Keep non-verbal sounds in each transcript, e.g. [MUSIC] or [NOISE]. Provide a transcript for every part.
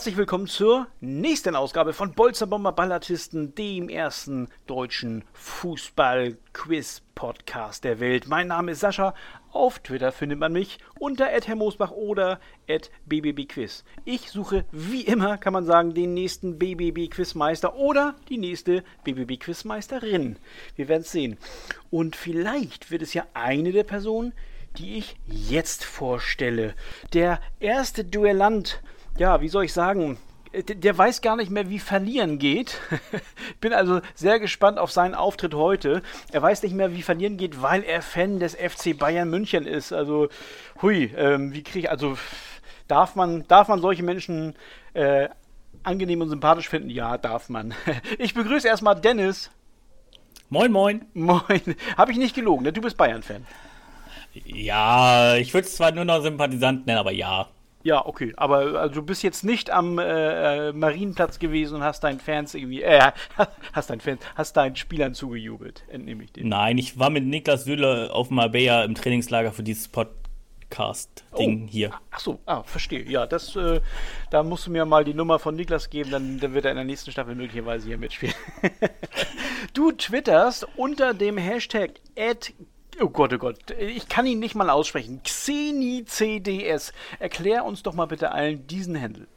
herzlich willkommen zur nächsten Ausgabe von Bolzer Bomber Ballatisten, dem ersten deutschen Fußball-Quiz-Podcast der Welt. Mein Name ist Sascha. Auf Twitter findet man mich unter @herrmoosbach oder @bbbquiz. Ich suche wie immer, kann man sagen, den nächsten BBB-Quizmeister oder die nächste BBB-Quizmeisterin. Wir werden es sehen. Und vielleicht wird es ja eine der Personen, die ich jetzt vorstelle. Der erste Duellant ja, wie soll ich sagen, äh, der weiß gar nicht mehr, wie verlieren geht. ich [LAUGHS] bin also sehr gespannt auf seinen Auftritt heute. Er weiß nicht mehr, wie verlieren geht, weil er Fan des FC Bayern München ist. Also, hui, ähm, wie kriege ich, also, darf man, darf man solche Menschen äh, angenehm und sympathisch finden? Ja, darf man. [LAUGHS] ich begrüße erstmal Dennis. Moin, moin. Moin. Habe ich nicht gelogen, ne? Du bist Bayern-Fan. Ja, ich würde es zwar nur noch Sympathisant nennen, aber ja. Ja, okay, aber also, du bist jetzt nicht am äh, äh Marienplatz gewesen und hast deinen Fans irgendwie, äh, [LAUGHS] hast deinen Fans, hast deinen Spielern zugejubelt, entnehme ich dir. Nein, ich war mit Niklas Süle auf Marbella im Trainingslager für dieses Podcast-Ding oh. hier. Ach so, ah, verstehe. Ja, das, äh, da musst du mir mal die Nummer von Niklas geben, dann, dann wird er in der nächsten Staffel möglicherweise hier mitspielen. [LAUGHS] du twitterst unter dem Hashtag Oh Gott, oh Gott, ich kann ihn nicht mal aussprechen. XeniCDS. Erklär uns doch mal bitte allen diesen Handel.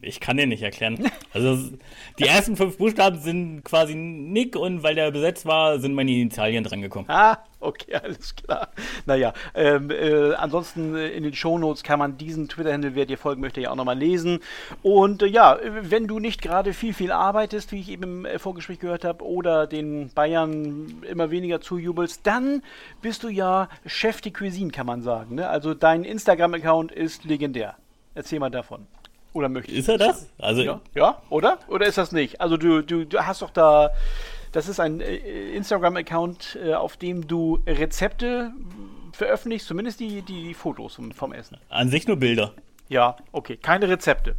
Ich kann den nicht erklären. Also die ersten fünf Buchstaben sind quasi Nick und weil der besetzt war, sind meine Initialien drangekommen. Ah, okay, alles klar. Naja, ähm, äh, ansonsten in den Shownotes kann man diesen Twitter-Handle, wer dir folgen möchte, ja auch nochmal lesen. Und äh, ja, wenn du nicht gerade viel, viel arbeitest, wie ich eben im äh, Vorgespräch gehört habe, oder den Bayern immer weniger zujubelst, dann bist du ja Chef de Cuisine, kann man sagen. Ne? Also dein Instagram-Account ist legendär. Erzähl mal davon. Oder möchtest Ist er das? Also ja, ja, oder? Oder ist das nicht? Also du, du, du hast doch da, das ist ein äh, Instagram-Account, äh, auf dem du Rezepte veröffentlichst, zumindest die, die Fotos vom, vom Essen. An sich nur Bilder. Ja, okay, keine Rezepte.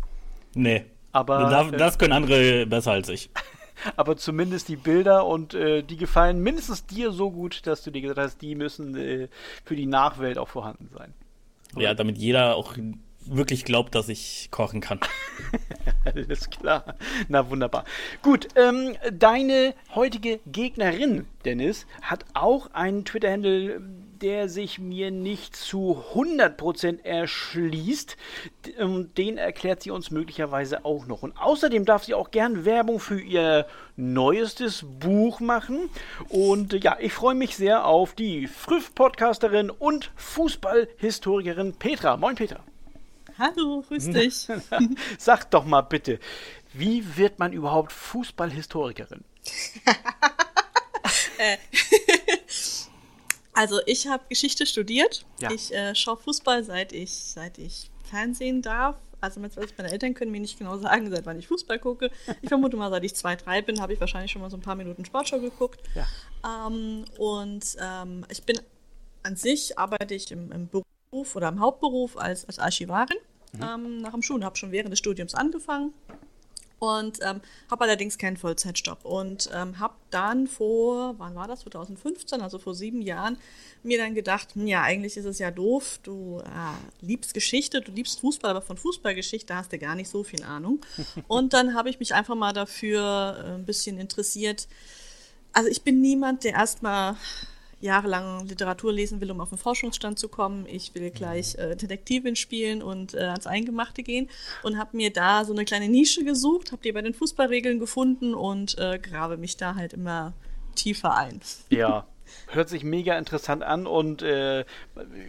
Nee. Aber das, äh, das können andere besser als ich. [LAUGHS] aber zumindest die Bilder und äh, die gefallen mindestens dir so gut, dass du dir gesagt hast, die müssen äh, für die Nachwelt auch vorhanden sein. Ja, damit jeder auch wirklich glaubt, dass ich kochen kann. [LAUGHS] Alles klar. Na wunderbar. Gut, ähm, deine heutige Gegnerin, Dennis, hat auch einen Twitter-Handle, der sich mir nicht zu 100% erschließt. Ähm, den erklärt sie uns möglicherweise auch noch. Und außerdem darf sie auch gern Werbung für ihr neuestes Buch machen. Und äh, ja, ich freue mich sehr auf die Früff-Podcasterin und Fußballhistorikerin Petra. Moin, Petra. Hallo, grüß dich. [LAUGHS] Sag doch mal bitte, wie wird man überhaupt Fußballhistorikerin? [LAUGHS] Äh, [LAUGHS] also ich habe Geschichte studiert. Ja. Ich äh, schaue Fußball seit ich seit ich Fernsehen darf. Also meine Eltern können mir nicht genau sagen, seit wann ich Fußball gucke. Ich vermute mal, seit ich zwei, drei bin, habe ich wahrscheinlich schon mal so ein paar Minuten Sportschau geguckt. Ja. Ähm, und ähm, ich bin an sich arbeite ich im, im Beruf Beruf oder im Hauptberuf als, als Archivarin mhm. ähm, nach dem Schulen. Habe schon während des Studiums angefangen und ähm, habe allerdings keinen Vollzeitjob und ähm, habe dann vor, wann war das, 2015, also vor sieben Jahren, mir dann gedacht, hm, ja, eigentlich ist es ja doof, du äh, liebst Geschichte, du liebst Fußball, aber von Fußballgeschichte hast du gar nicht so viel Ahnung. [LAUGHS] und dann habe ich mich einfach mal dafür äh, ein bisschen interessiert. Also ich bin niemand, der erstmal jahrelang Literatur lesen will, um auf den Forschungsstand zu kommen. Ich will gleich äh, Detektivin spielen und äh, ans Eingemachte gehen und habe mir da so eine kleine Nische gesucht, habe die bei den Fußballregeln gefunden und äh, grabe mich da halt immer tiefer ein. Ja, hört sich mega interessant an und äh,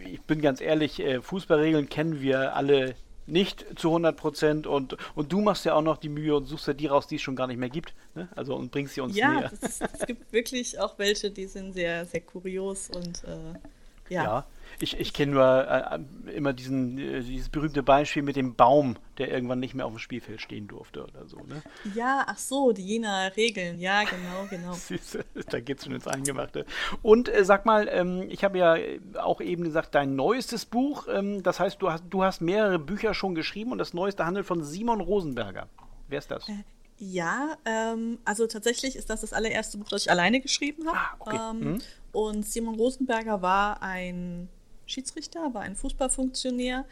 ich bin ganz ehrlich, äh, Fußballregeln kennen wir alle nicht zu 100 Prozent und, und du machst ja auch noch die Mühe und suchst ja die raus, die es schon gar nicht mehr gibt. Ne? Also und bringst sie uns ja, näher. Ja, es gibt wirklich auch welche, die sind sehr, sehr kurios und äh, ja. ja. Ich, ich kenne nur äh, immer diesen, äh, dieses berühmte Beispiel mit dem Baum, der irgendwann nicht mehr auf dem Spielfeld stehen durfte oder so. Ne? Ja, ach so, die jener Regeln. Ja, genau, genau. [LAUGHS] Süße, da geht es schon ins Eingemachte. Und äh, sag mal, ähm, ich habe ja auch eben gesagt, dein neuestes Buch, ähm, das heißt, du hast, du hast mehrere Bücher schon geschrieben und das neueste handelt von Simon Rosenberger. Wer ist das? Äh, ja, ähm, also tatsächlich ist das das allererste Buch, das ich alleine geschrieben habe. Ah, okay. Ähm, mhm. Und Simon Rosenberger war ein Schiedsrichter, war ein Fußballfunktionär,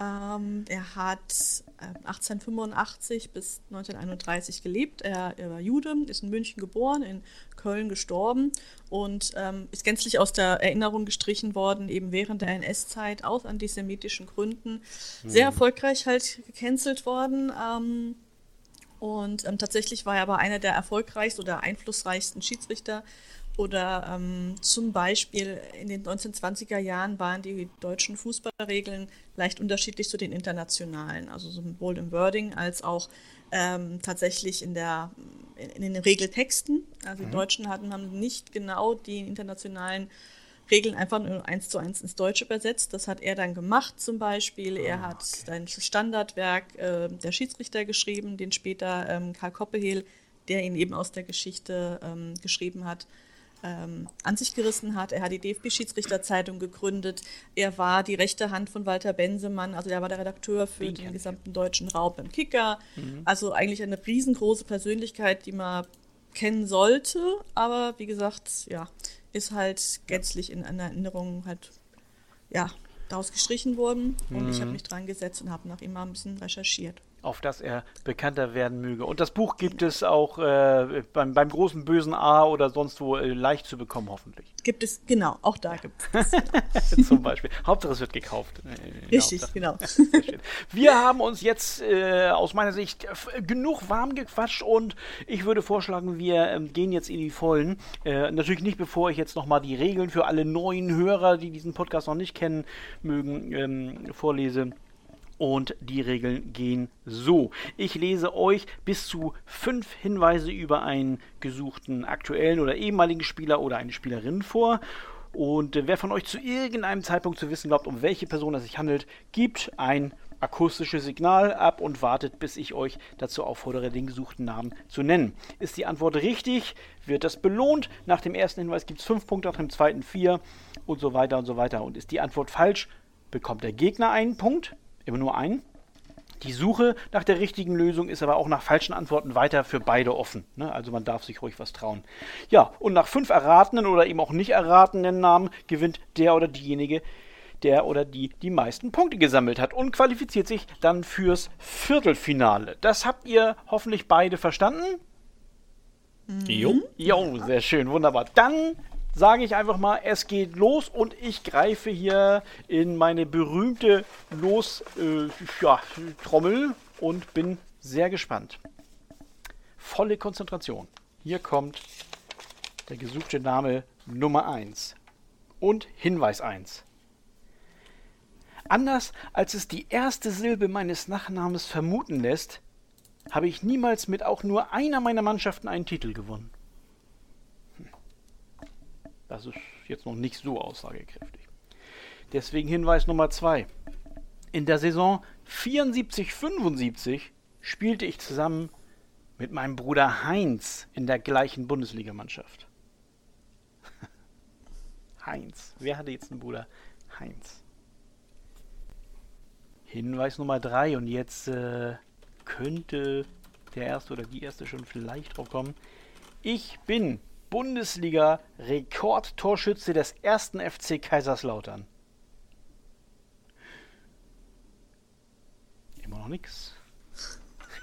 Ähm, er hat äh, 1885 bis 1931 gelebt. Er, er, war Jude, ist in München geboren, in Köln gestorben und ähm, ist gänzlich aus der Erinnerung gestrichen worden, eben während der NS-Zeit aus antisemitischen Gründen. Mhm. Sehr erfolgreich halt gecancelt worden. Ähm, und ähm, tatsächlich war er aber einer der erfolgreichsten oder einflussreichsten Schiedsrichter oder ähm, zum Beispiel in den 1920er Jahren waren die deutschen Fußballregeln leicht unterschiedlich zu den internationalen, also sowohl im Wording als auch ähm, tatsächlich in, der, in, den Regeltexten. Also die mhm. Deutschen hatten, haben nicht genau die internationalen Regeln einfach nur eins zu eins ins Deutsche übersetzt. Das hat er dann gemacht zum Beispiel. Er ah, hat okay. ein Standardwerk äh, der Schiedsrichter geschrieben, den später ähm, Karl Koppehehl, der ihn eben aus der Geschichte ähm, geschrieben hat, ähm, an sich gerissen hat. Er hat die DFB-Schiedsrichterzeitung gegründet. Er war die rechte Hand von Walter Bensemann, also er war der Redakteur für Den den gesamten deutschen Raum im Kicker. Mhm. Also eigentlich eine riesengroße Persönlichkeit, die man kennen sollte, aber wie gesagt, ja, ist halt gänzlich in einer Erinnerung halt, ja, daraus gestrichen worden. Und mhm. ich habe mich dran gesetzt und habe nach ihm mal ein bisschen recherchiert auf das er bekannter werden möge. Und das Buch gibt es auch äh, beim, beim großen bösen A oder sonst wo äh, leicht zu bekommen, hoffentlich. Gibt es, genau, auch da gibt es. [LAUGHS] Zum Beispiel. Hauptsache es wird gekauft. Äh, Richtig, genau. [LAUGHS] Wir haben uns jetzt äh, aus meiner Sicht genug warm gequatscht und ich würde vorschlagen, wir ähm, gehen jetzt in die Vollen. Äh, natürlich nicht, bevor ich jetzt nochmal die Regeln für alle neuen Hörer, die diesen Podcast noch nicht kennen mögen, ähm, vorlese. Und die Regeln gehen so. Ich lese euch bis zu fünf Hinweise über einen gesuchten aktuellen oder ehemaligen Spieler oder eine Spielerin vor. Und wer von euch zu irgendeinem Zeitpunkt zu wissen glaubt, um welche Person es sich handelt, gibt ein akustisches Signal ab und wartet, bis ich euch dazu auffordere, den gesuchten Namen zu nennen. Ist die Antwort richtig, wird das belohnt. Nach dem ersten Hinweis gibt es fünf Punkte, nach dem zweiten vier und so weiter und so weiter. Und ist die Antwort falsch, bekommt der Gegner einen Punkt immer nur einen. Die Suche nach der richtigen Lösung ist aber auch nach falschen Antworten weiter für beide offen. Ne? Also man darf sich ruhig was trauen. Ja, und nach fünf erratenen oder eben auch nicht erratenen Namen gewinnt der oder diejenige, der oder die die meisten Punkte gesammelt hat und qualifiziert sich dann fürs Viertelfinale. Das habt ihr hoffentlich beide verstanden? Jo. Jo, sehr schön, wunderbar. Dann sage ich einfach mal, es geht los und ich greife hier in meine berühmte Los-Trommel äh, ja, und bin sehr gespannt. Volle Konzentration. Hier kommt der gesuchte Name Nummer 1 und Hinweis 1. Anders als es die erste Silbe meines Nachnamens vermuten lässt, habe ich niemals mit auch nur einer meiner Mannschaften einen Titel gewonnen. Das ist jetzt noch nicht so aussagekräftig. Deswegen Hinweis Nummer 2. In der Saison 74-75 spielte ich zusammen mit meinem Bruder Heinz in der gleichen Bundesligamannschaft. [LAUGHS] Heinz. Wer hatte jetzt einen Bruder? Heinz. Hinweis Nummer 3 und jetzt äh, könnte der erste oder die erste schon vielleicht drauf kommen. Ich bin Bundesliga-Rekordtorschütze des ersten FC Kaiserslautern. Immer noch nichts.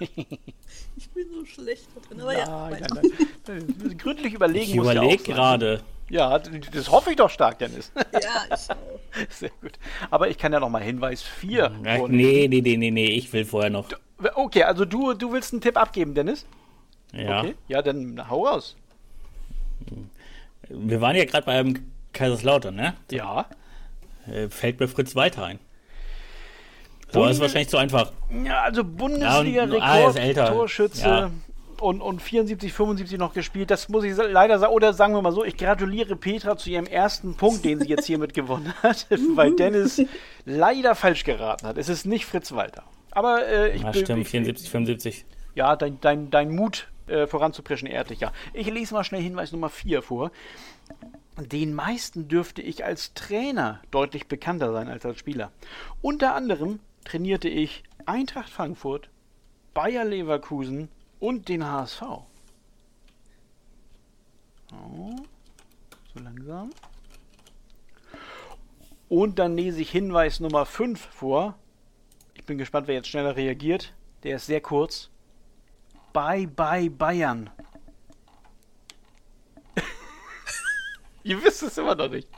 [LAUGHS] ich bin so schlecht da drin, aber nein, ja. Nein, nein. Gründlich überlegen Ich überlege gerade. Ja, das hoffe ich doch stark, Dennis. Ja, ich auch. [LAUGHS] Sehr gut. Aber ich kann ja noch mal Hinweis 4. Nee, nee, nee, nee, nee, ich will vorher noch. Okay, also du, du willst einen Tipp abgeben, Dennis? Ja. Okay. Ja, dann hau raus. Wir waren ja gerade beim Kaiserslautern, ne? Ja. Äh, fällt mir Fritz weiter ein. So ist wahrscheinlich zu einfach. Ja, also Bundesliga-Rekord-Torschütze. Ah, ja. Und, und 74, 75 noch gespielt. Das muss ich leider sagen. Oder sagen wir mal so, ich gratuliere Petra zu ihrem ersten Punkt, den sie jetzt hiermit [LAUGHS] gewonnen hat, weil Dennis leider falsch geraten hat. Es ist nicht Fritz Walter. Aber äh, ich ja, stimmt, 74, 75. Ja, dein, dein, dein Mut äh, voranzupreschen, ja. Ich lese mal schnell Hinweis Nummer 4 vor. Den meisten dürfte ich als Trainer deutlich bekannter sein als als Spieler. Unter anderem trainierte ich Eintracht Frankfurt, Bayer Leverkusen und den HSV. Oh, so langsam. Und dann lese ich Hinweis Nummer 5 vor. Ich bin gespannt, wer jetzt schneller reagiert. Der ist sehr kurz. Bye, bye, Bayern. [LAUGHS] Ihr wisst es immer noch nicht.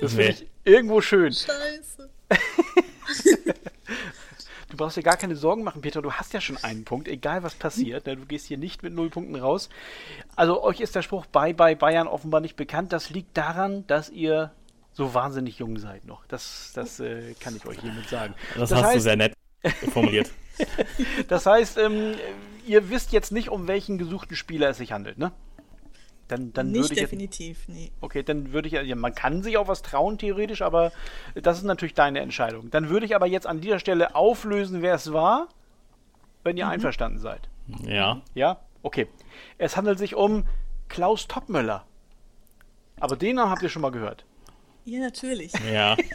Das finde ich irgendwo schön. Scheiße. [LAUGHS] du brauchst dir gar keine Sorgen machen, Peter. Du hast ja schon einen Punkt, egal was passiert. Ne? Du gehst hier nicht mit null Punkten raus. Also euch ist der Spruch Bye Bye Bayern offenbar nicht bekannt. Das liegt daran, dass ihr so wahnsinnig jung seid noch. Das, das äh, kann ich euch hiermit sagen. Das, das hast heißt, du sehr nett formuliert. [LAUGHS] das heißt, ähm, ihr wisst jetzt nicht, um welchen gesuchten Spieler es sich handelt, ne? Dann, dann nicht definitiv, jetzt, nee. Okay, dann würde ich, ja, man kann sich auch was trauen, theoretisch, aber das ist natürlich deine Entscheidung. Dann würde ich aber jetzt an dieser Stelle auflösen, wer es war, wenn ihr mhm. einverstanden seid. Ja. Ja? Okay. Es handelt sich um Klaus Toppmöller. Aber den Namen habt ihr schon mal gehört. Ja, natürlich. Ja. [LAUGHS]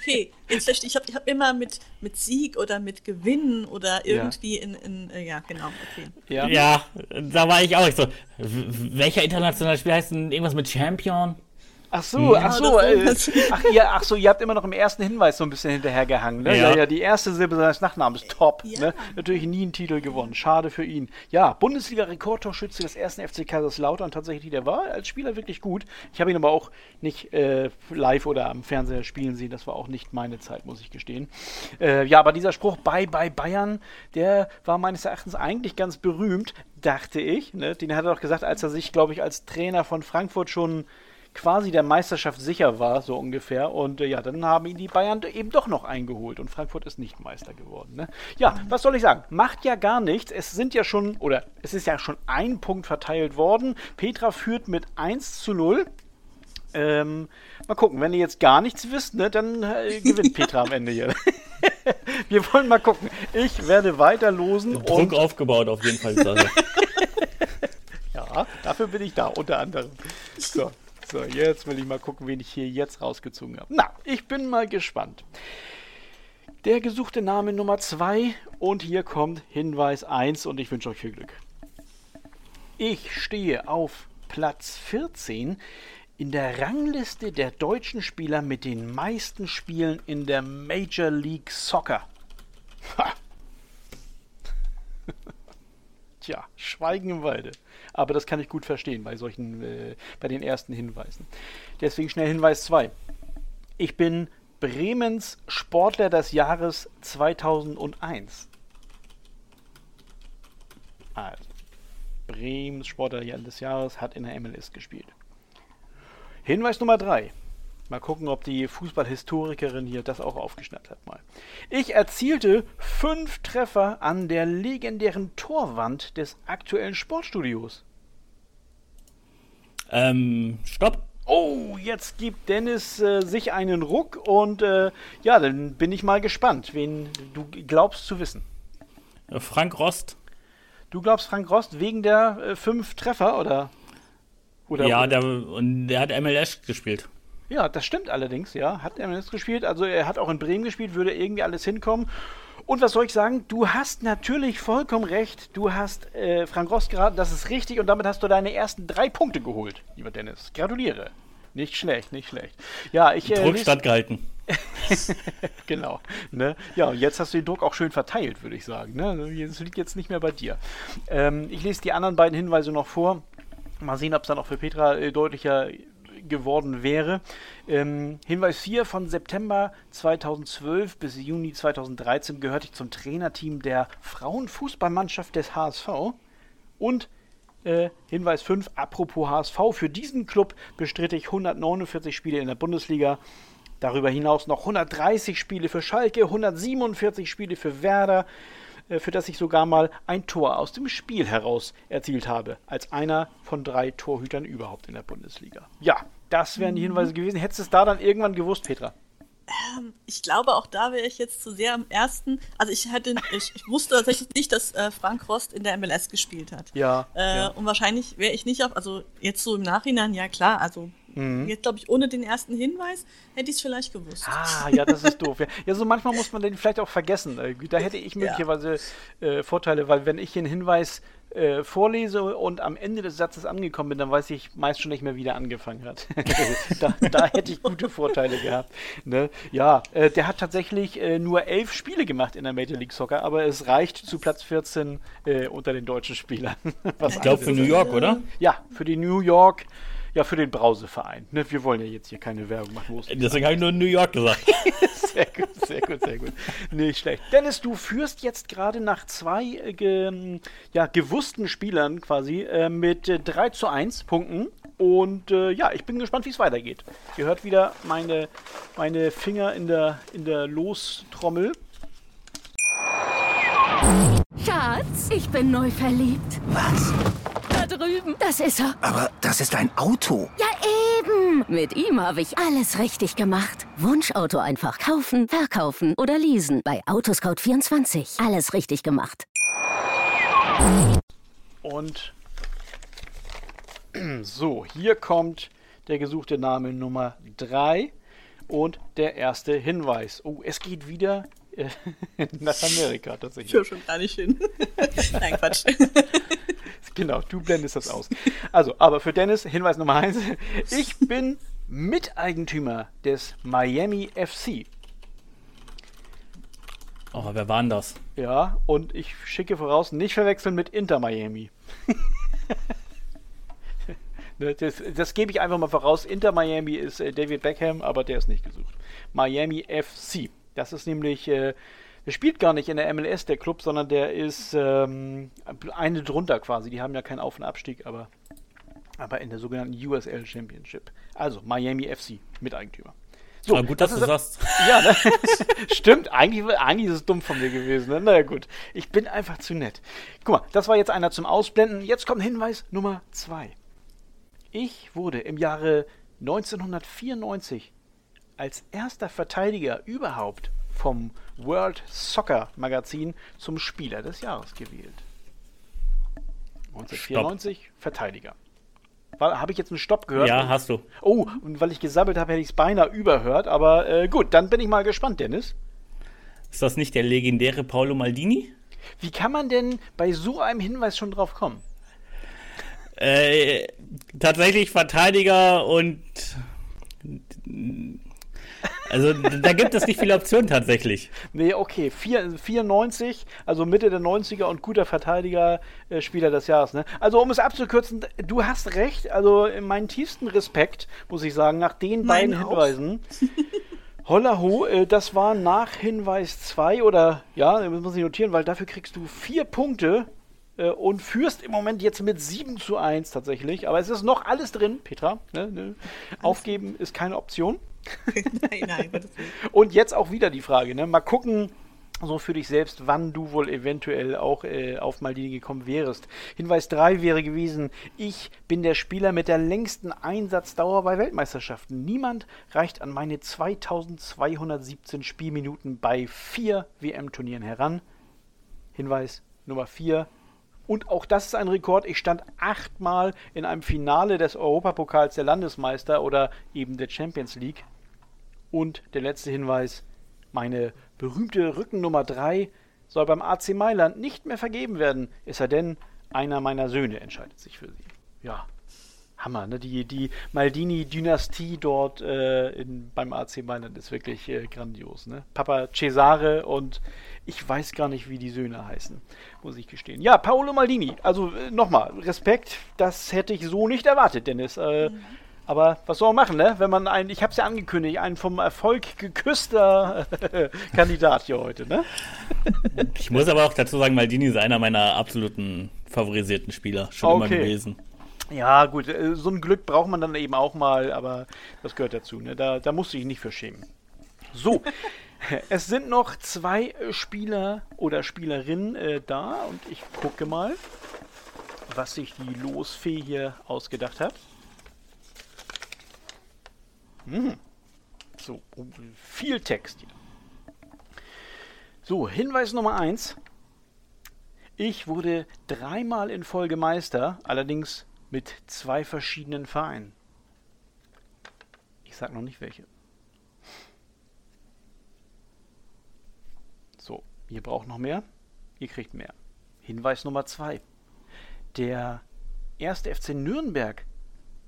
Okay, jetzt ich. habe ich hab immer mit, mit Sieg oder mit Gewinnen oder irgendwie ja. in, in äh, ja, genau, okay. Ja. ja, da war ich auch so. Welcher internationale Spiel heißt denn irgendwas mit Champion? Ach so, ja, ach so, äh, ach, ihr, ach so, ihr habt immer noch im ersten Hinweis so ein bisschen hinterhergehangen, ne? Ja, ja, die erste Silbe seines Nachnamens, top, ja. ne? Natürlich nie einen Titel gewonnen, schade für ihn. Ja, Bundesliga-Rekordtorschütze des ersten FC Kaiserslautern, tatsächlich, der war als Spieler wirklich gut. Ich habe ihn aber auch nicht äh, live oder am Fernseher spielen sehen, das war auch nicht meine Zeit, muss ich gestehen. Äh, ja, aber dieser Spruch, bye, bye, Bayern, der war meines Erachtens eigentlich ganz berühmt, dachte ich, ne? Den hat er doch gesagt, als er sich, glaube ich, als Trainer von Frankfurt schon quasi der Meisterschaft sicher war, so ungefähr. Und äh, ja, dann haben ihn die Bayern eben doch noch eingeholt und Frankfurt ist nicht Meister geworden. Ne? Ja, was soll ich sagen? Macht ja gar nichts. Es sind ja schon, oder es ist ja schon ein Punkt verteilt worden. Petra führt mit 1 zu 0. Ähm, mal gucken, wenn ihr jetzt gar nichts wisst, ne, dann äh, [LAUGHS] gewinnt Petra am Ende hier. [LAUGHS] Wir wollen mal gucken. Ich werde weiter losen. Druck aufgebaut auf jeden Fall. [LAUGHS] ja, dafür bin ich da, unter anderem. So. So, jetzt will ich mal gucken, wen ich hier jetzt rausgezogen habe. Na, ich bin mal gespannt. Der gesuchte Name Nummer 2 und hier kommt Hinweis 1 und ich wünsche euch viel Glück. Ich stehe auf Platz 14 in der Rangliste der deutschen Spieler mit den meisten Spielen in der Major League Soccer. Ha. Tja, Schweigen im Walde. Aber das kann ich gut verstehen bei solchen, äh, bei den ersten Hinweisen. Deswegen schnell Hinweis 2. Ich bin Bremens Sportler des Jahres 2001. Also, Bremens Sportler des Jahres hat in der MLS gespielt. Hinweis Nummer 3. Mal gucken, ob die Fußballhistorikerin hier das auch aufgeschnappt hat mal. Ich erzielte fünf Treffer an der legendären Torwand des aktuellen Sportstudios. Ähm, stopp. Oh, jetzt gibt Dennis äh, sich einen Ruck und äh, ja, dann bin ich mal gespannt, wen du glaubst zu wissen. Frank Rost. Du glaubst Frank Rost wegen der äh, fünf Treffer oder? oder ja, der, und der hat MLS gespielt. Ja, das stimmt allerdings, ja. Hat MLS gespielt. Also er hat auch in Bremen gespielt, würde irgendwie alles hinkommen. Und was soll ich sagen? Du hast natürlich vollkommen recht. Du hast äh, Frank Rost geraten, das ist richtig. Und damit hast du deine ersten drei Punkte geholt, lieber Dennis. Gratuliere. Nicht schlecht, nicht schlecht. Ja, ich. Äh, Druck standgehalten. [LAUGHS] genau. Ne? Ja, und jetzt hast du den Druck auch schön verteilt, würde ich sagen. Ne? Das liegt jetzt nicht mehr bei dir. Ähm, ich lese die anderen beiden Hinweise noch vor. Mal sehen, ob es dann auch für Petra äh, deutlicher geworden wäre. Ähm, Hinweis 4 von September 2012 bis Juni 2013 gehörte ich zum Trainerteam der Frauenfußballmannschaft des HSV. Und äh, Hinweis 5, apropos HSV, für diesen Club bestritt ich 149 Spiele in der Bundesliga. Darüber hinaus noch 130 Spiele für Schalke, 147 Spiele für Werder, für das ich sogar mal ein Tor aus dem Spiel heraus erzielt habe, als einer von drei Torhütern überhaupt in der Bundesliga. Ja, das wären die Hinweise gewesen. Hättest du es da dann irgendwann gewusst, Petra? Ähm, ich glaube, auch da wäre ich jetzt zu sehr am ersten. Also ich hätte, ich, ich wusste tatsächlich nicht, dass äh, Frank Rost in der MLS gespielt hat. Ja. Äh, ja. Und wahrscheinlich wäre ich nicht auf, also jetzt so im Nachhinein, ja klar, also Mhm. Jetzt glaube ich, ohne den ersten Hinweis hätte ich es vielleicht gewusst. Ah, ja, das ist doof. Ja, so manchmal muss man den vielleicht auch vergessen. Da hätte ich möglicherweise ja. äh, Vorteile, weil wenn ich den Hinweis äh, vorlese und am Ende des Satzes angekommen bin, dann weiß ich meist schon nicht mehr, wie der angefangen hat. [LAUGHS] da, da, hätte ich gute Vorteile gehabt. Ne? Ja, äh, der hat tatsächlich äh, nur elf Spiele gemacht in der Major League Soccer, aber es reicht zu Platz 14 äh, unter den deutschen Spielern. [LAUGHS] ich glaube für New York, oder? Ja, für die New York ja, für den Brauseverein. Ne? Wir wollen ja jetzt hier keine Werbung machen. Deswegen habe ich nur New York gesagt. [LAUGHS] sehr gut, sehr gut, sehr gut. Nicht schlecht. Dennis, du führst jetzt gerade nach zwei äh, ge, ja, gewussten Spielern quasi äh, mit äh, 3 zu 1 Punkten. Und äh, ja, ich bin gespannt, wie es weitergeht. Ihr hört wieder meine, meine Finger in der, in der Lostrommel. Schatz, ich bin neu verliebt. Was? Drüben. Das ist er. Aber das ist ein Auto. Ja, eben. Mit ihm habe ich alles richtig gemacht. Wunschauto einfach kaufen, verkaufen oder leasen. Bei Autoscout24. Alles richtig gemacht. Und [CLEARS THROAT] so, hier kommt der gesuchte Name Nummer 3 und der erste Hinweis. Oh, es geht wieder äh, [LAUGHS] nach Amerika tatsächlich. Ich höre schon gar nicht hin. [LAUGHS] Nein, Quatsch. [LAUGHS] [LAUGHS] Genau, du blendest das aus. Also, aber für Dennis, Hinweis Nummer eins. Ich bin Miteigentümer des Miami FC. Oh, wer war denn das? Ja, und ich schicke voraus, nicht verwechseln mit Inter Miami. [LAUGHS] Ne, das, das gebe ich einfach mal voraus. Inter Miami ist äh, David Beckham, aber der ist nicht gesucht. Miami FC. Das ist nämlich äh, der spielt gar nicht in der MLS, der Club, sondern der ist ähm, eine drunter quasi. Die haben ja keinen Auf- und Abstieg, aber, aber in der sogenannten USL Championship. Also Miami FC, Miteigentümer. So, Aber gut, dass das du sagst. Ja, ne? [LAUGHS] stimmt. Eigentlich, eigentlich ist es dumm von mir gewesen. Ne? Naja, gut. Ich bin einfach zu nett. Guck mal, das war jetzt einer zum Ausblenden. Jetzt kommt Hinweis Nummer zwei. Ich wurde im Jahre 1994 als erster Verteidiger überhaupt vom World Soccer Magazin zum Spieler des Jahres gewählt. 1994 Stopp. Verteidiger. Habe ich jetzt einen Stopp gehört? Ja, hast du. Oh, und weil ich gesammelt habe, hätte ich es beinahe überhört. Aber äh, gut, dann bin ich mal gespannt, Dennis. Ist das nicht der legendäre Paolo Maldini? Wie kann man denn bei so einem Hinweis schon drauf kommen? Äh, tatsächlich Verteidiger und also da gibt es nicht viele Optionen tatsächlich. Nee, okay. 4, 94, also Mitte der 90er und guter Verteidiger, äh, Spieler des Jahres. Ne? Also um es abzukürzen, du hast recht. Also meinen tiefsten Respekt, muss ich sagen, nach den mein beiden. Hinweisen. [LAUGHS] Hollerho, äh, das war nach Hinweis 2 oder ja, das muss ich notieren, weil dafür kriegst du vier Punkte äh, und führst im Moment jetzt mit 7 zu 1 tatsächlich. Aber es ist noch alles drin, Petra. Ne, ne. Aufgeben ist keine Option. [LAUGHS] nein, nein, Und jetzt auch wieder die Frage, ne? Mal gucken, so für dich selbst, wann du wohl eventuell auch äh, auf Maldini gekommen wärst. Hinweis 3 wäre gewesen, ich bin der Spieler mit der längsten Einsatzdauer bei Weltmeisterschaften. Niemand reicht an meine 2217 Spielminuten bei vier WM-Turnieren heran. Hinweis Nummer 4. Und auch das ist ein Rekord. Ich stand achtmal in einem Finale des Europapokals der Landesmeister oder eben der Champions League. Und der letzte Hinweis, meine berühmte Rückennummer 3 soll beim AC Mailand nicht mehr vergeben werden, es sei denn, einer meiner Söhne entscheidet sich für sie. Ja, Hammer, ne? Die, die Maldini-Dynastie dort äh, in, beim AC Mailand ist wirklich äh, grandios, ne? Papa Cesare und ich weiß gar nicht, wie die Söhne heißen, muss ich gestehen. Ja, Paolo Maldini, also äh, nochmal, Respekt, das hätte ich so nicht erwartet, Dennis. Äh, mhm. Aber was soll man machen, ne? Wenn man einen, ich habe es ja angekündigt, einen vom Erfolg geküsster [LAUGHS] Kandidat hier heute, ne? [LAUGHS] ich muss aber auch dazu sagen, Maldini ist einer meiner absoluten favorisierten Spieler schon okay. immer gewesen. Ja, gut, äh, so ein Glück braucht man dann eben auch mal, aber das gehört dazu, ne? Da, da musst du dich nicht für schämen. So, [LAUGHS] es sind noch zwei Spieler oder Spielerinnen äh, da und ich gucke mal, was sich die Losfee hier ausgedacht hat. Hm. So, oh, viel Text hier. So, Hinweis Nummer 1. Ich wurde dreimal in Folge Meister, allerdings mit zwei verschiedenen Vereinen. sag noch nicht welche. So, ihr braucht noch mehr. Ihr kriegt mehr. Hinweis Nummer zwei. Der erste FC Nürnberg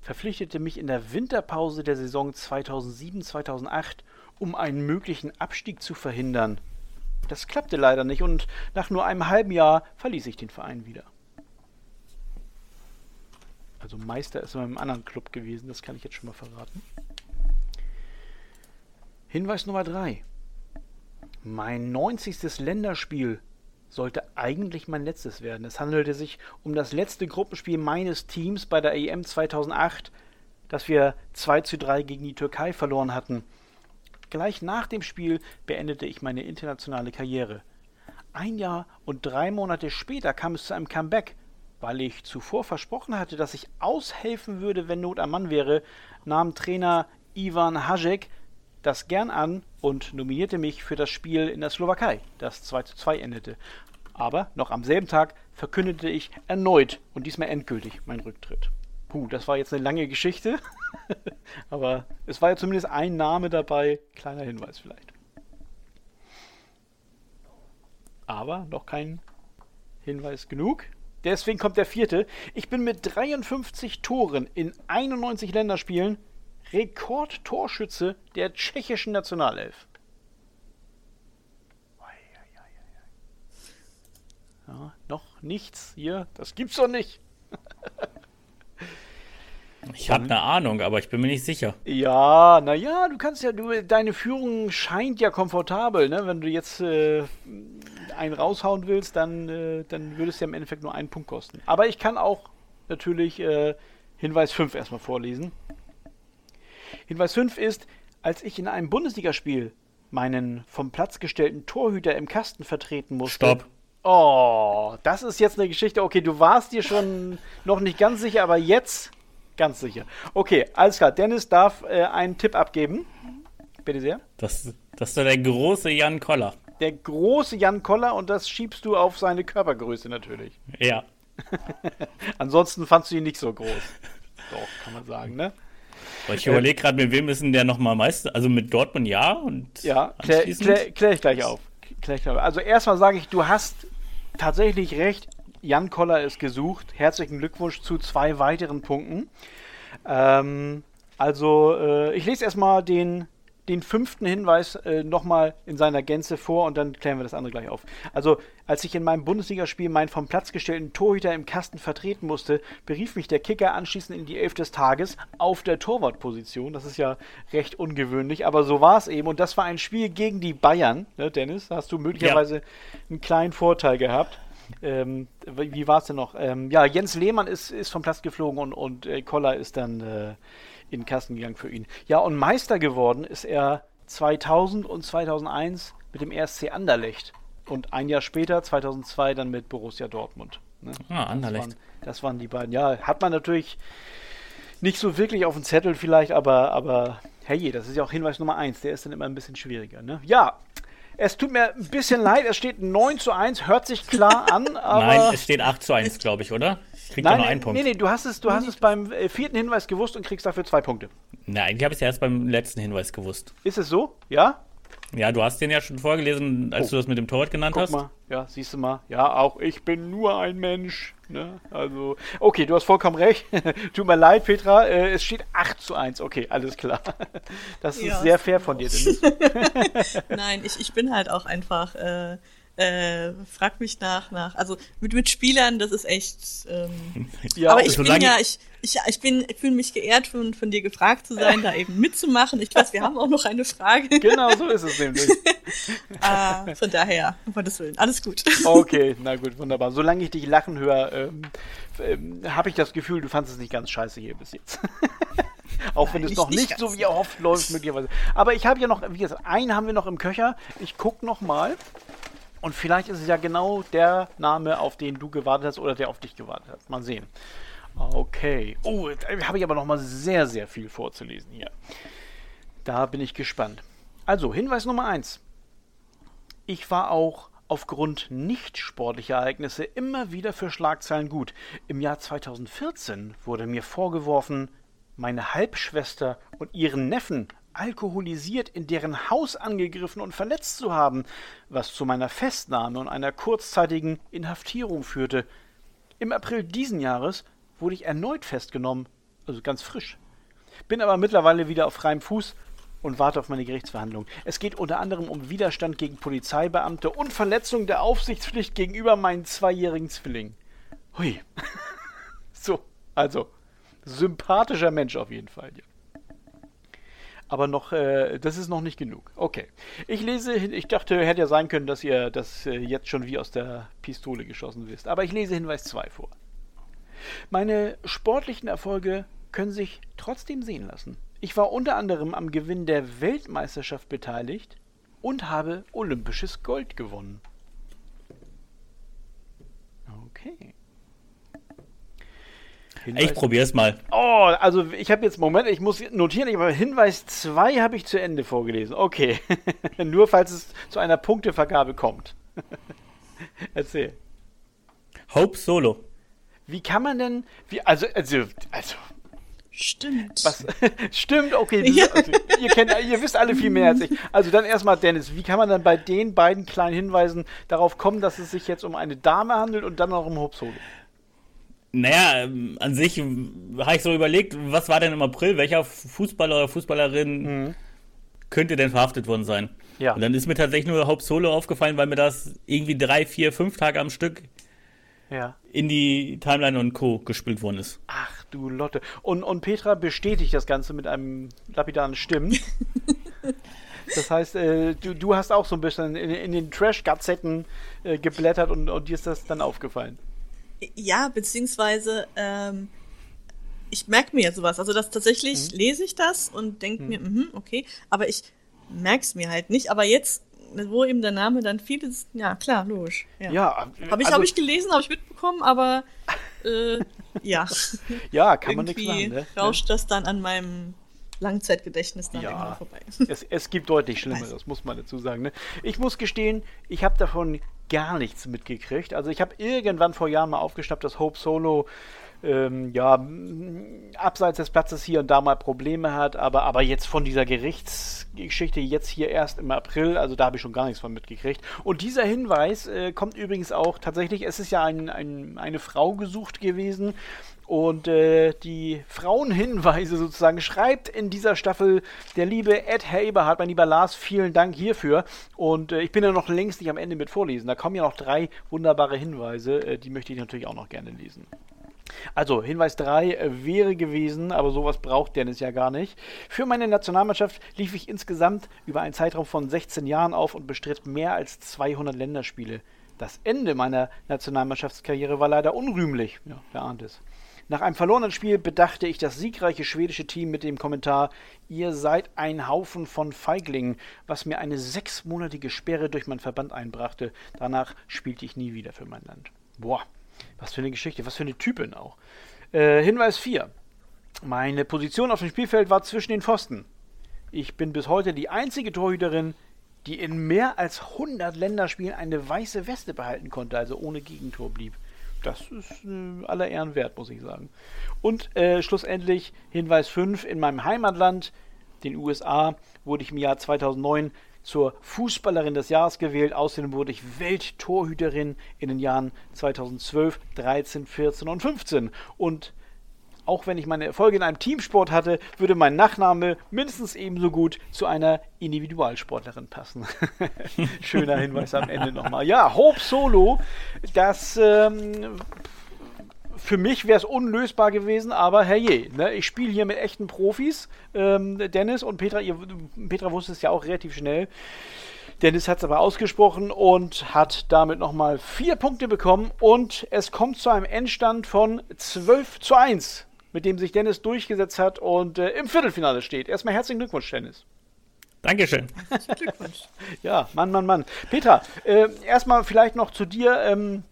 verpflichtete mich in der Winterpause der Saison 2007-2008, um einen möglichen Abstieg zu verhindern. Das klappte leider nicht und nach nur einem halben Jahr verließ ich den Verein wieder. Also Meister ist in einem anderen Club gewesen, das kann ich jetzt schon mal verraten. Hinweis Nummer 3. Mein 90. Länderspiel sollte eigentlich mein letztes werden. Es handelte sich um das letzte Gruppenspiel meines Teams bei der EM 2008, das wir 2 zu 3 gegen die Türkei verloren hatten. Gleich nach dem Spiel beendete ich meine internationale Karriere. Ein Jahr und drei Monate später kam es zu einem Comeback. Weil ich zuvor versprochen hatte, dass ich aushelfen würde, wenn Not am Mann wäre, nahm Trainer Ivan Hajek das gern an und nominierte mich für das Spiel in der Slowakei, das 2 zu 2 endete. Aber noch am selben Tag verkündete ich erneut und diesmal endgültig meinen Rücktritt. Puh, das war jetzt eine lange Geschichte, [LAUGHS] aber es war ja zumindest ein Name dabei. Kleiner Hinweis vielleicht. Aber noch kein Hinweis genug. Deswegen kommt der vierte. Ich bin mit 53 Toren in 91 Länderspielen Rekordtorschütze der tschechischen Nationalelf. Ja, noch nichts hier. Das gibt's doch nicht. [LAUGHS] ich habe eine Ahnung, aber ich bin mir nicht sicher. Ja, naja, du kannst ja, du, deine Führung scheint ja komfortabel, ne? Wenn du jetzt äh, einen raushauen willst, dann, äh, dann würde es ja im Endeffekt nur einen Punkt kosten. Aber ich kann auch natürlich äh, Hinweis 5 erstmal vorlesen. Hinweis 5 ist, als ich in einem Bundesligaspiel meinen vom Platz gestellten Torhüter im Kasten vertreten musste. Stopp. Oh, das ist jetzt eine Geschichte. Okay, du warst dir schon noch nicht ganz sicher, aber jetzt ganz sicher. Okay, alles klar. Dennis darf äh, einen Tipp abgeben. Bitte sehr. Das, das ist der große Jan Koller. Der große Jan Koller und das schiebst du auf seine Körpergröße natürlich. Ja. [LAUGHS] Ansonsten fandst du ihn nicht so groß. Doch, kann man sagen, ne? Aber ich überlege gerade, mit wem ist denn der nochmal Meister? Also mit Dortmund ja und. Ja, klär, klär, klär ich gleich auf. Klär ich gleich auf. Also erstmal sage ich, du hast tatsächlich recht. Jan Koller ist gesucht. Herzlichen Glückwunsch zu zwei weiteren Punkten. Ähm, also, äh, ich lese erstmal den den fünften Hinweis äh, nochmal in seiner Gänze vor und dann klären wir das andere gleich auf. Also, als ich in meinem Bundesligaspiel meinen vom Platz gestellten Torhüter im Kasten vertreten musste, berief mich der Kicker anschließend in die Elf des Tages auf der Torwartposition. Das ist ja recht ungewöhnlich, aber so war es eben. Und das war ein Spiel gegen die Bayern, ne, Dennis? Da hast du möglicherweise ja. einen kleinen Vorteil gehabt. Ähm, wie war es denn noch? Ähm, ja, Jens Lehmann ist, ist vom Platz geflogen und, und äh, Koller ist dann. Äh, in den Kasten gegangen für ihn. Ja, und Meister geworden ist er 2000 und 2001 mit dem RSC Anderlecht. Und ein Jahr später, 2002, dann mit Borussia Dortmund. Ne? Ah, Anderlecht. Das waren, das waren, die beiden. Ja, hat man natürlich nicht so wirklich auf dem Zettel vielleicht, aber, aber hey, das ist ja auch Hinweis Nummer eins. Der ist dann immer ein bisschen schwieriger. Ne? Ja, es tut mir ein bisschen leid, es steht 9 zu 1, hört sich klar an, [LAUGHS] aber. Nein, es steht 8 zu 1, glaube ich, oder? Ich krieg Nein, nur einen Punkt. Nee, nee, du hast es, du hast es beim äh, vierten Hinweis gewusst und kriegst dafür zwei Punkte. Nein, eigentlich habe ich es erst beim letzten Hinweis gewusst. Ist es so? Ja? Ja, du hast den ja schon vorgelesen, als oh. du das mit dem Torwart genannt Guck hast. Mal. Ja, siehst du mal. Ja, auch ich bin nur ein Mensch. Ne? Also, okay, du hast vollkommen recht. [LAUGHS] Tut mir leid, Petra. Äh, es steht 8 zu 1. Okay, alles klar. Das ist ja. sehr fair von dir, Dennis. [LAUGHS] Nein, ich, ich bin halt auch einfach. Äh, äh, frag mich nach, nach. Also mit, mit Spielern, das ist echt. Ähm, [LAUGHS] ja, aber ich bin ja, ich, ich, ich bin, ich fühle mich geehrt, von, von dir gefragt zu sein, da eben mitzumachen. Ich weiß, wir haben auch noch eine Frage. [LAUGHS] Genau, so ist es nämlich. [LAUGHS] ah, von daher, um Gottes Willen, alles gut. Okay, na gut, wunderbar. Solange ich dich lachen höre, ähm, ähm, habe ich das Gefühl, du fandest es nicht ganz scheiße hier bis jetzt. Auch Nein, wenn es noch nicht, nicht so wie erhofft läuft, möglicherweise. Aber ich habe ja noch, wie gesagt, einen haben wir noch im Köcher. Ich gucke noch mal. Und vielleicht ist es ja genau der Name, auf den du gewartet hast oder der auf dich gewartet hat. Mal sehen. Okay. Oh, da habe ich aber noch mal sehr, sehr viel vorzulesen hier. Da bin ich gespannt. Also, Hinweis Nummer 1. Ich war auch aufgrund nicht sportlicher Ereignisse immer wieder für Schlagzeilen gut. Im Jahr 2014 wurde mir vorgeworfen, meine Halbschwester und ihren Neffen alkoholisiert in deren Haus angegriffen und verletzt zu haben, was zu meiner Festnahme und einer kurzzeitigen Inhaftierung führte. Im April diesen Jahres wurde ich erneut festgenommen, also ganz frisch. Bin aber mittlerweile wieder auf freiem Fuß und warte auf meine Gerichtsverhandlung. Es geht unter anderem um Widerstand gegen Polizeibeamte und Verletzung der Aufsichtspflicht gegenüber meinen zweijährigen Zwilling. Hui. [LAUGHS] so, also, sympathischer Mensch auf jeden Fall. Ja. Aber noch, äh, das ist noch nicht genug. Okay. Ich lese, ich dachte, hätte ja sein können, dass ihr das äh, jetzt schon wie aus der Pistole geschossen wisst. Aber ich lese Hinweis 2 vor. Meine sportlichen Erfolge können sich trotzdem sehen lassen. Ich war unter anderem am Gewinn der Weltmeisterschaft beteiligt und habe olympisches Gold gewonnen. Okay. Hinweis. Ich probier's mal. Oh, also ich habe jetzt, Moment, ich muss notieren, aber Hinweis 2 habe ich zu Ende vorgelesen. Okay. [LAUGHS] Nur falls es zu einer Punktevergabe kommt. [LAUGHS] Erzähl. Hope Solo. Wie kann man denn, wie, also, also, also. Stimmt. Was, [LAUGHS] stimmt, okay. Ja. Also, ihr, kennt, ihr wisst alle viel mehr als ich. Also dann erstmal, Dennis, wie kann man dann bei den beiden kleinen Hinweisen darauf kommen, dass es sich jetzt um eine Dame handelt und dann noch um Hope Solo? Naja, an sich habe ich so überlegt, was war denn im April? Welcher Fußballer oder Fußballerin mhm. könnte denn verhaftet worden sein? Ja. Und dann ist mir tatsächlich nur Haupt Solo aufgefallen, weil mir das irgendwie drei, vier, fünf Tage am Stück ja. in die Timeline und Co. gespielt worden ist. Ach du Lotte. Und, und Petra bestätigt das Ganze mit einem lapidaren Stimmen. [LAUGHS] das heißt, äh, du, du hast auch so ein bisschen in, in den Trash-Gazetten äh, geblättert und, und dir ist das dann aufgefallen. Ja, beziehungsweise ähm, ich merke mir sowas. Also das tatsächlich mhm. lese ich das und denke mhm. mir, mh, okay, aber ich merke es mir halt nicht. Aber jetzt, wo eben der Name dann vieles, ja klar, logisch. Ja, ja habe ich, also, hab ich gelesen, habe ich mitbekommen, aber äh, ja. [LAUGHS] ja, kann man nichts machen. Ne? Rauscht das dann an meinem Langzeitgedächtnis dann ja, irgendwann vorbei. [LAUGHS] Es, es gibt deutlich Schlimmeres, muss man dazu sagen. Ne? Ich muss gestehen, ich habe davon gar nichts mitgekriegt. Also ich habe irgendwann vor Jahren mal aufgeschnappt, dass Hope Solo ähm, ja, abseits des Platzes hier und da mal Probleme hat, aber, aber jetzt von dieser Gerichtsgeschichte jetzt hier erst im April, also da habe ich schon gar nichts von mitgekriegt. Und dieser Hinweis äh, kommt übrigens auch tatsächlich, es ist ja ein, ein, eine Frau gesucht gewesen, und äh, die Frauenhinweise sozusagen schreibt in dieser Staffel der liebe Ed Haber, mein lieber Lars, vielen Dank hierfür. Und äh, ich bin ja noch längst nicht am Ende mit vorlesen. Da kommen ja noch drei wunderbare Hinweise, äh, die möchte ich natürlich auch noch gerne lesen. Also, Hinweis 3 äh, wäre gewesen, aber sowas braucht Dennis ja gar nicht. Für meine Nationalmannschaft lief ich insgesamt über einen Zeitraum von 16 Jahren auf und bestritt mehr als 200 Länderspiele. Das Ende meiner Nationalmannschaftskarriere war leider unrühmlich. Ja, wer ahnt es. Nach einem verlorenen Spiel bedachte ich das siegreiche schwedische Team mit dem Kommentar: Ihr seid ein Haufen von Feiglingen, was mir eine sechsmonatige Sperre durch meinen Verband einbrachte. Danach spielte ich nie wieder für mein Land. Boah, was für eine Geschichte, was für eine Typin auch. Äh, Hinweis 4. Meine Position auf dem Spielfeld war zwischen den Pfosten. Ich bin bis heute die einzige Torhüterin, die in mehr als 100 Länderspielen eine weiße Weste behalten konnte, also ohne Gegentor blieb das ist äh, aller Ehren wert, muss ich sagen. Und äh, schlussendlich Hinweis 5, in meinem Heimatland, den USA, wurde ich im Jahr 2009 zur Fußballerin des Jahres gewählt. Außerdem wurde ich Welttorhüterin in den Jahren 2012, 13, 14 und 15. Und auch wenn ich meine Erfolge in einem Teamsport hatte, würde mein Nachname mindestens ebenso gut zu einer Individualsportlerin passen. [LAUGHS] Schöner Hinweis am Ende nochmal. Ja, Hope Solo, das ähm, für mich wäre es unlösbar gewesen, aber herrje, ne? ich spiele hier mit echten Profis. Ähm, Dennis und Petra, ihr, Petra wusste es ja auch relativ schnell. Dennis hat es aber ausgesprochen und hat damit nochmal vier Punkte bekommen und es kommt zu einem Endstand von 12 zu 1 mit dem sich Dennis durchgesetzt hat und äh, im Viertelfinale steht. Erstmal herzlichen Glückwunsch, Dennis. Dankeschön. Glückwunsch. ja, Mann, Mann, Mann. Petra, äh, erstmal vielleicht noch zu dir. Ähm,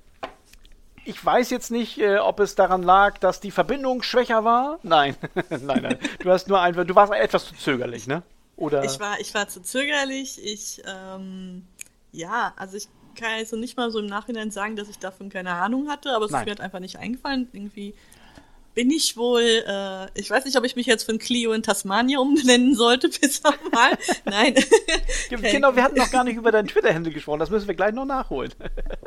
ich weiß jetzt nicht, äh, ob es daran lag, dass die Verbindung schwächer war. Nein, [LAUGHS] nein, nein. Du hast nur einfach, du warst etwas zu zögerlich, ne? Oder? Ich war, ich war zu zögerlich. Ich, ähm, ja, also ich kann jetzt nicht mal so im Nachhinein sagen, dass ich davon keine Ahnung hatte, aber es ist mir halt einfach nicht eingefallen. Irgendwie bin ich wohl, äh, ich weiß nicht, ob ich mich jetzt von Clio in Tasmania umbenennen sollte, [LAUGHS] bis mal. Nein. [LAUGHS] genau, wir hatten noch gar nicht über deinen Twitter-Handle gesprochen, das müssen wir gleich noch nachholen.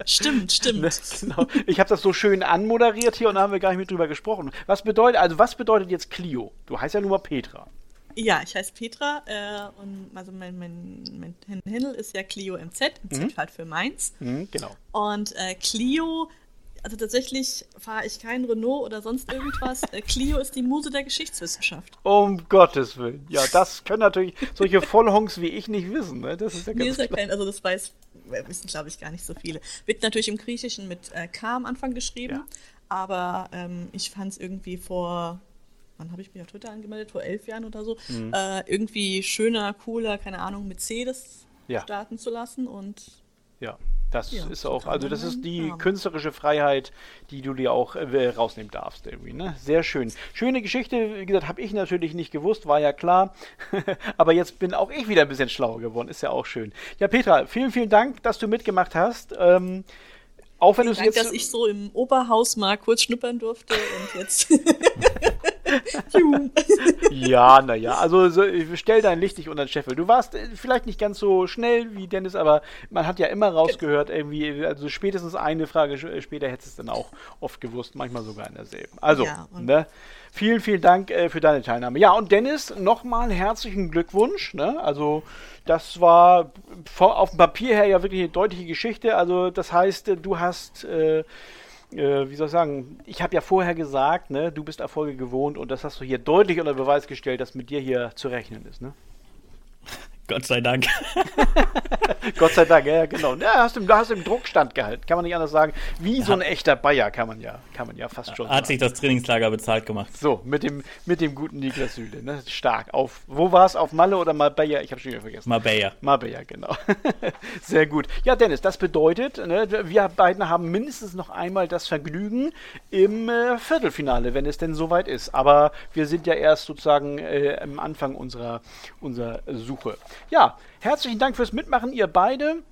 Stimmt, [LAUGHS] stimmt. Ne, genau. Ich habe das so schön anmoderiert hier und da haben wir gar nicht mit drüber gesprochen. Was bedeutet, also was bedeutet jetzt Clio? Du heißt ja nur mal Petra. Ja, ich heiße Petra äh, und also mein, mein, mein Handle ist ja Clio MZ, MZ mhm. halt für Mainz. Mhm, genau. Und äh, Clio also tatsächlich fahre ich kein Renault oder sonst irgendwas. Äh, Clio ist die Muse der Geschichtswissenschaft. Um Gottes Willen. Ja, das können natürlich solche Vollhongs wie ich nicht wissen. Ne? Das ist ja ganz ist ja kein, also das weiß, wissen glaube ich gar nicht so viele. Wird natürlich im Griechischen mit äh, K am Anfang geschrieben, ja. aber ähm, ich fand es irgendwie vor wann habe ich mich auf Twitter angemeldet? Vor elf Jahren oder so. Mhm. Äh, irgendwie schöner, cooler, keine Ahnung, das ja. starten zu lassen und ja. Das ja, ist auch, also das ist die haben. künstlerische Freiheit, die du dir auch äh, rausnehmen darfst irgendwie. Ne? Sehr schön. Schöne Geschichte, wie gesagt, habe ich natürlich nicht gewusst, war ja klar. [LAUGHS] Aber jetzt bin auch ich wieder ein bisschen schlauer geworden, ist ja auch schön. Ja, Petra, vielen, vielen Dank, dass du mitgemacht hast. Ähm, auch wenn du jetzt. dass ich so im Oberhaus mal kurz schnuppern durfte und jetzt. [LAUGHS] [LAUGHS] ja, naja, also so, stell dein Licht nicht unter den Scheffel. Du warst äh, vielleicht nicht ganz so schnell wie Dennis, aber man hat ja immer rausgehört, irgendwie, also spätestens eine Frage später hättest du es dann auch oft gewusst, manchmal sogar in derselben. Also, ja, ne? Vielen, vielen Dank äh, für deine Teilnahme. Ja, und Dennis, nochmal herzlichen Glückwunsch. Ne? Also, das war auf dem Papier her ja wirklich eine deutliche Geschichte. Also, das heißt, du hast. Äh, äh, wie soll ich sagen, ich habe ja vorher gesagt, ne, du bist Erfolge gewohnt und das hast du hier deutlich unter Beweis gestellt, dass mit dir hier zu rechnen ist, ne? Gott sei Dank. [LAUGHS] Gott sei Dank, ja, genau. Ja, hast du, hast im Druckstand gehalten, kann man nicht anders sagen. Wie ja. so ein echter Bayer, kann man ja, kann man ja fast schon Hat sagen. sich das Trainingslager bezahlt gemacht. So, mit dem, mit dem guten Niklas Süle, ne? Stark. Auf, wo war es? Auf Malle oder Marbella? Ich habe schon wieder vergessen. Marbella. Marbella, genau. [LAUGHS] Sehr gut. Ja, Dennis, das bedeutet, ne, wir beiden haben mindestens noch einmal das Vergnügen im äh, Viertelfinale, wenn es denn soweit ist. Aber wir sind ja erst sozusagen äh, am Anfang unserer, unserer Suche. Ja, herzlichen Dank fürs Mitmachen, ihr beide.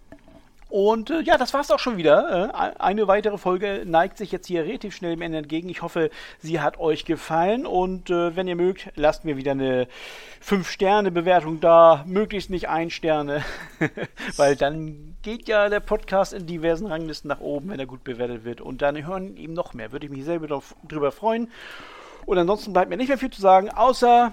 Und äh, ja, das war's auch schon wieder. Äh, eine weitere Folge neigt sich jetzt hier relativ schnell im Ende entgegen. Ich hoffe, sie hat euch gefallen. Und äh, wenn ihr mögt, lasst mir wieder eine 5-Sterne-Bewertung da. Möglichst nicht ein Sterne. [LAUGHS] Weil dann geht ja der Podcast in diversen Ranglisten nach oben, wenn er gut bewertet wird. Und dann hören ihm noch mehr. Würde ich mich selber drüber freuen. Und ansonsten bleibt mir nicht mehr viel zu sagen, außer